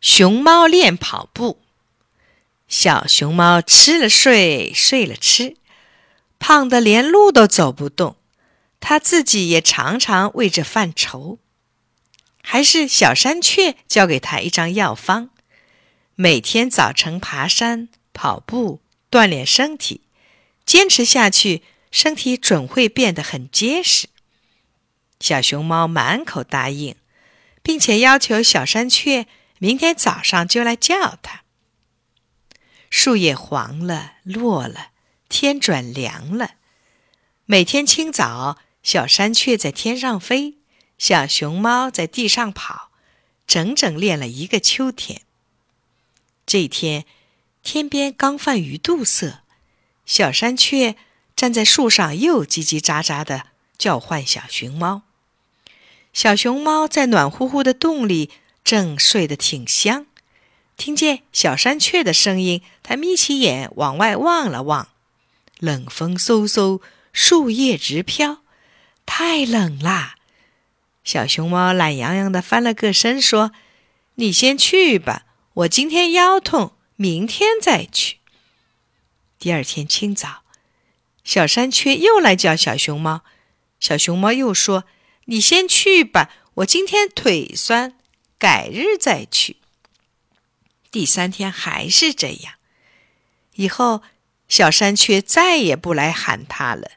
熊猫练跑步。小熊猫吃了睡，睡了吃，胖得连路都走不动。它自己也常常为这犯愁。还是小山雀交给他一张药方，每天早晨爬山、跑步，锻炼身体，坚持下去，身体准会变得很结实。小熊猫满口答应，并且要求小山雀明天早上就来叫它。树叶黄了，落了，天转凉了。每天清早，小山雀在天上飞，小熊猫在地上跑，整整练了一个秋天。这天，天边刚泛鱼肚色，小山雀站在树上，又叽叽喳喳的叫唤小熊猫。小熊猫在暖乎乎的洞里正睡得挺香，听见小山雀的声音，它眯起眼往外望了望。冷风嗖嗖，树叶直飘，太冷啦！小熊猫懒洋洋的翻了个身，说：“你先去吧，我今天腰痛，明天再去。”第二天清早，小山雀又来叫小熊猫，小熊猫又说。你先去吧，我今天腿酸，改日再去。第三天还是这样，以后小山雀再也不来喊他了。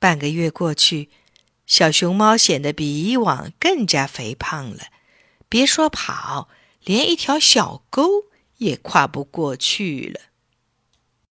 半个月过去，小熊猫显得比以往更加肥胖了，别说跑，连一条小沟也跨不过去了。